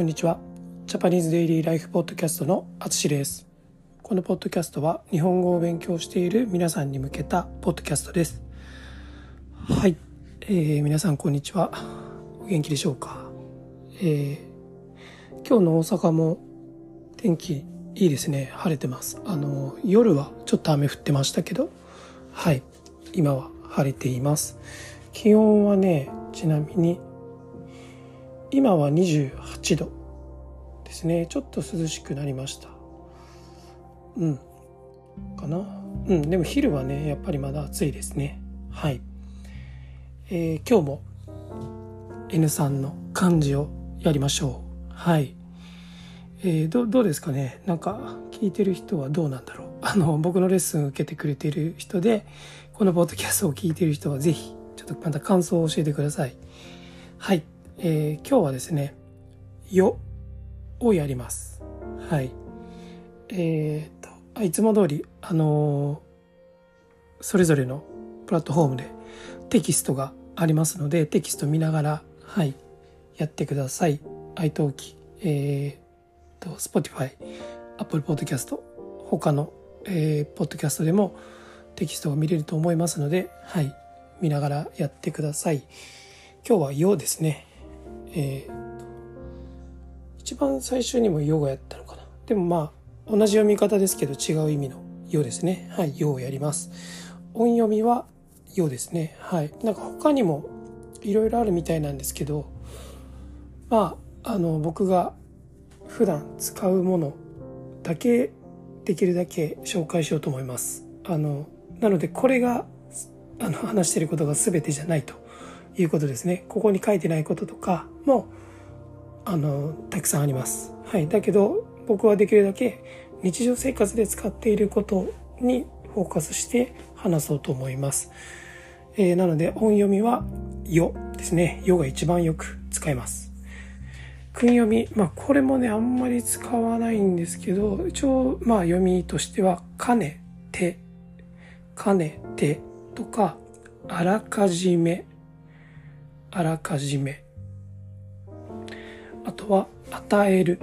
こんにちは。ジャパニーズデイリーライフポッドキャストのあつしです。このポッドキャストは日本語を勉強している皆さんに向けたポッドキャストです。はい、えー、皆さんこんにちは。お元気でしょうか、えー、今日の大阪も天気いいですね。晴れてます。あの夜はちょっと雨降ってましたけど。はい。今は晴れています。気温はねちなみに今は28度ですね。ちょっと涼しくなりました。うん。かな？うん。でも昼はねやっぱりまだ暑いですね。はい、えー、今日も N さんの漢字をやりましょう。はい。えー、どどうですかね？なんか聞いてる人はどうなんだろう？あの僕のレッスン受けてくれてる人でこのポッドキャストを聞いてる人は是非ちょっとまた感想を教えてください。はい。えー、今日はですね、よをやります。はい。えー、っと、いつも通り、あのー、それぞれのプラットフォームでテキストがありますので、テキスト見ながら、はい、やってください。iTalk、えー、と、Spotify、Apple Podcast、他の、えー、ポッドキャストでもテキストが見れると思いますので、はい、見ながらやってください。今日はよですね。えー、一番最初にも「ヨ」がやったのかな。でもまあ同じ読み方ですけど違う意味の「よ」ですね。はい「よ」をやります。音読みは「よ」ですね。はい。なんか他にもいろいろあるみたいなんですけどまああの僕が普段使うものだけできるだけ紹介しようと思います。あのなのでこれがあの話してることが全てじゃないと。いうことですね。ここに書いてないこととかも、あの、たくさんあります。はい。だけど、僕はできるだけ日常生活で使っていることにフォーカスして話そうと思います。えー、なので、音読みは、よですね。よが一番よく使います。訓読み、まあ、これもね、あんまり使わないんですけど、一応、まあ、読みとしては、かねて、かねてとか、あらかじめあらかじめ。あとは与える。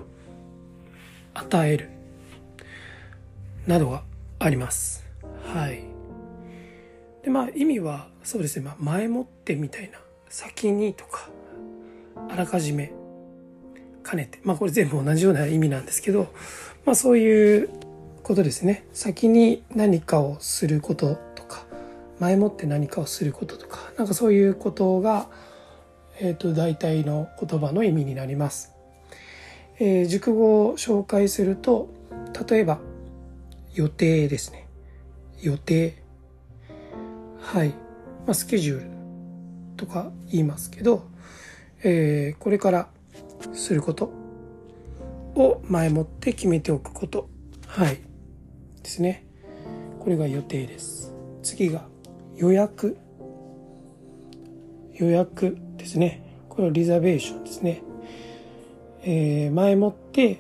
与える。などがあります。はい。でまあ意味はそうですね、まあ、前もってみたいな。先にとかあらかじめ兼ねて。まあこれ全部同じような意味なんですけどまあそういうことですね。先に何かをすることとか前もって何かをすることとかなんかそういうことがえーと、大体の言葉の意味になります。えー、熟語を紹介すると例えば予定ですね。予定。はい、まあ、スケジュール。とか言いますけど、えー、これからすることを前もって決めておくこと。はい。ですね。これが予定です。次が予約。予約。ですね。これはリザベーションですね。えー、前もって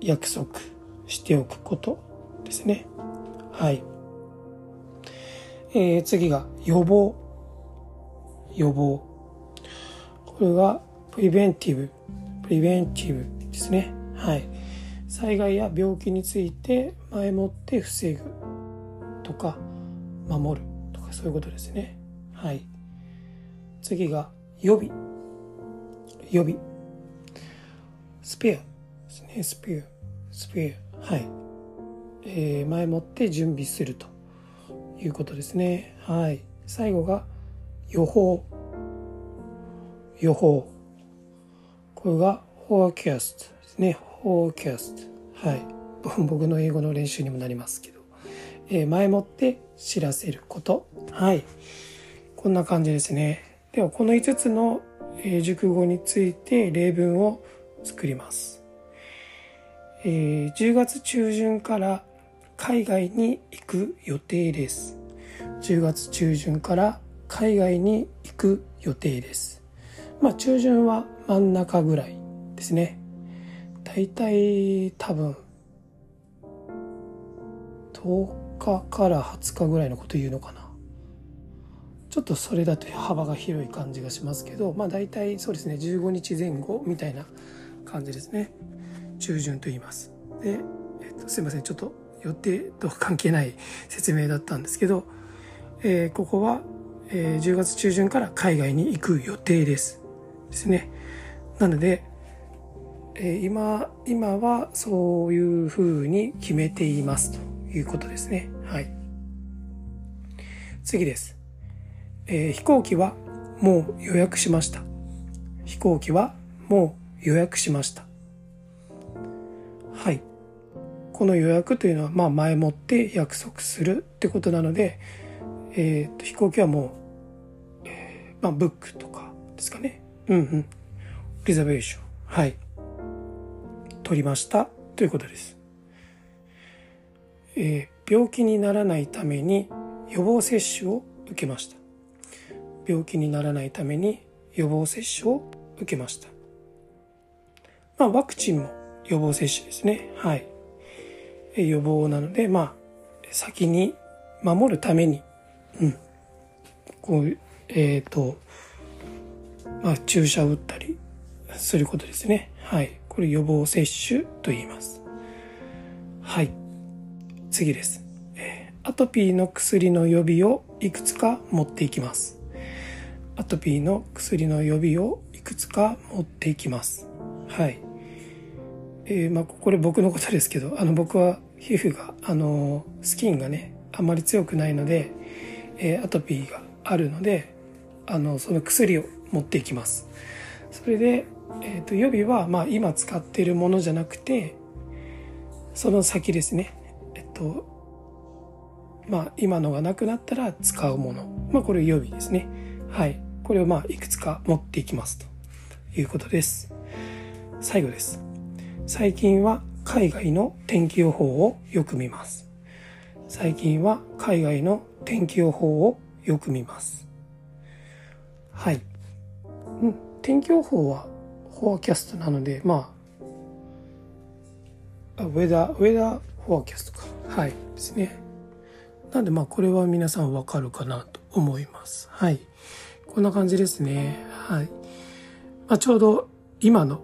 約束しておくことですね。はい。えー、次が予防。予防。これはプリベンティブ。プリベンティブですね。はい。災害や病気について前もって防ぐとか守るとかそういうことですね。はい。次が予備。予備。スペアですね。スペア。スペア。はい、えー、前もって準備するということですね。はい。最後が予報。予報。これが forecast ですね。forecast はい。僕の英語の練習にもなりますけど、えー、前もって知らせること。はい。こんな感じですね。ではこの5つの熟語について例文を作ります。えー、10月中旬から海外に行く予定です。10月中旬から海外に行く予定です。まあ中旬は真ん中ぐらいですね。だいたい多分10日から20日ぐらいのこと言うのかな。ちょっとそれだと幅が広い感じがしますけどまあ大体そうですね15日前後みたいな感じですね。中旬と言います。で、えっと、すいません。ちょっと予定と関係ない説明だったんですけど、えー、ここは、えー、10月中旬から海外に行く予定です。ですね。なので、えー、今今はそういうふうに決めていますということですね。はい。次です、えー、飛行機はもう予約しました。飛行機はもう予約しました。はい。この予約というのはまあ前もって約束するってことなので、えー、と飛行機はもう、えー、まあブックとかですかね。うんうん。リザベーション。はい。取りましたということです、えー、病気にならないために予防接種を受けました。病気にならないために予防接種を受けました。まあワクチンも予防接種ですね。はい。予防なのでまあ先に守るために。うん。こうえっ、ー、とまあ注射を打ったりすることですね。はい。これ予防接種と言います。はい。次です。アトピーの薬の予備をいくつか持っていきます。アトピーの薬の予備をいくつか持っていきますはいえー、まあこれ僕のことですけどあの僕は皮膚があのスキンがねあんまり強くないので、えー、アトピーがあるのであのその薬を持っていきますそれで、えーと、予備は、まあ、今使っているものじゃなくてその先ですねえっとまあ、今のがなくなったら使うもの。まあ、これ予備ですね。はい。これをまあ、いくつか持っていきますということです。最後です。最近は海外の天気予報をよく見ます。最近は海外の天気予報をよく見ます。はい。うん、天気予報は forecast なので、まあ、ウェダー、ウェダーフォアキャストか。はい。ですね。なんでまあこれは皆さんわかるかなと思います。はい。こんな感じですね。はい。まあ、ちょうど今の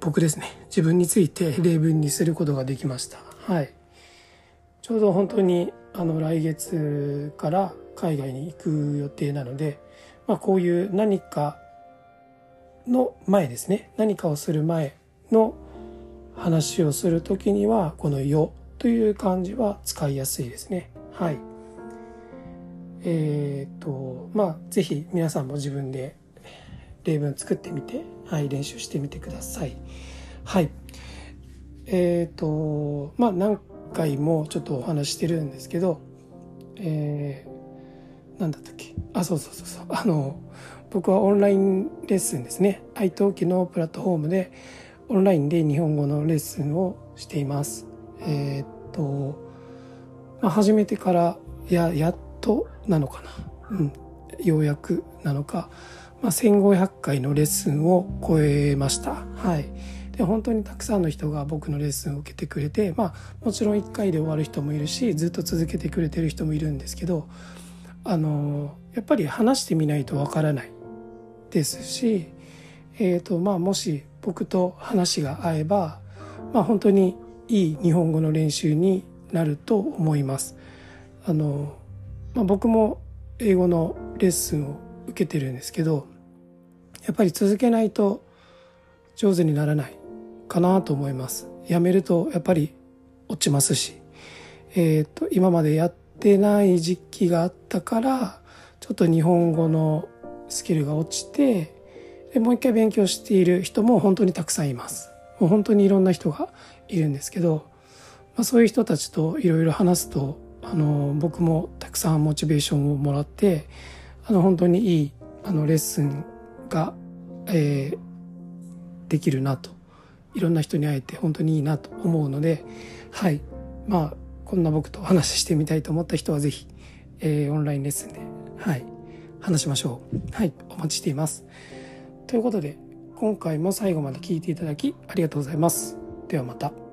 僕ですね。自分について例文にすることができました。はい。ちょうど本当にあの来月から海外に行く予定なので、まあ、こういう何かの前ですね。何かをする前の話をするときには、このよという漢字は使いやすいですね。はい。えっ、と、まあ、ぜひ皆さんも自分で例文作ってみて、はい、練習してみてください。はい。えっ、と、まあ、何回もちょっとお話してるんですけど、えー、なんだったっけ？あ、そうそうそうそう。あの、僕はオンラインレッスンですね。iTalki のプラットフォームで、オンラインで日本語のレッスンをしています。えっ、と、まあ、始めてからややっとなのかな、うん、ようやくなのか、まあ、1500回のレッスンを超えました。はい、で本当にたくさんの人が僕のレッスンを受けてくれて、まあ、もちろん1回で終わる人もいるしずっと続けてくれてる人もいるんですけどあのやっぱり話してみないとわからないですし、えーとまあ、もし僕と話が合えば、まあ、本当にいい日本語の練習になると思います。あの、まあ、僕も英語のレッスンを受けてるんですけどやっぱり続けないと上手にならないかなと思います。やめるとやっぱり落ちますし、えっ、ー、と今までやってない時期があったからちょっと日本語のスキルが落ちてでもう一回勉強している人も本当にたくさんいます。もう本当にいろんな人がいるんですけどまあ、そういう人たちといろいろ話すとあの僕もたくさんモチベーションをもらってあの本当にいいあのレッスンが、えー、できるなと。いろんな人に会えて本当にいいなと思うのではい。まあこんな僕とお話ししてみたいと思った人は是非、えー、オンラインレッスンではい。話しましょう。はい。お待ちしています。ということで今回も最後まで聞いていただきありがとうございます。ではまた。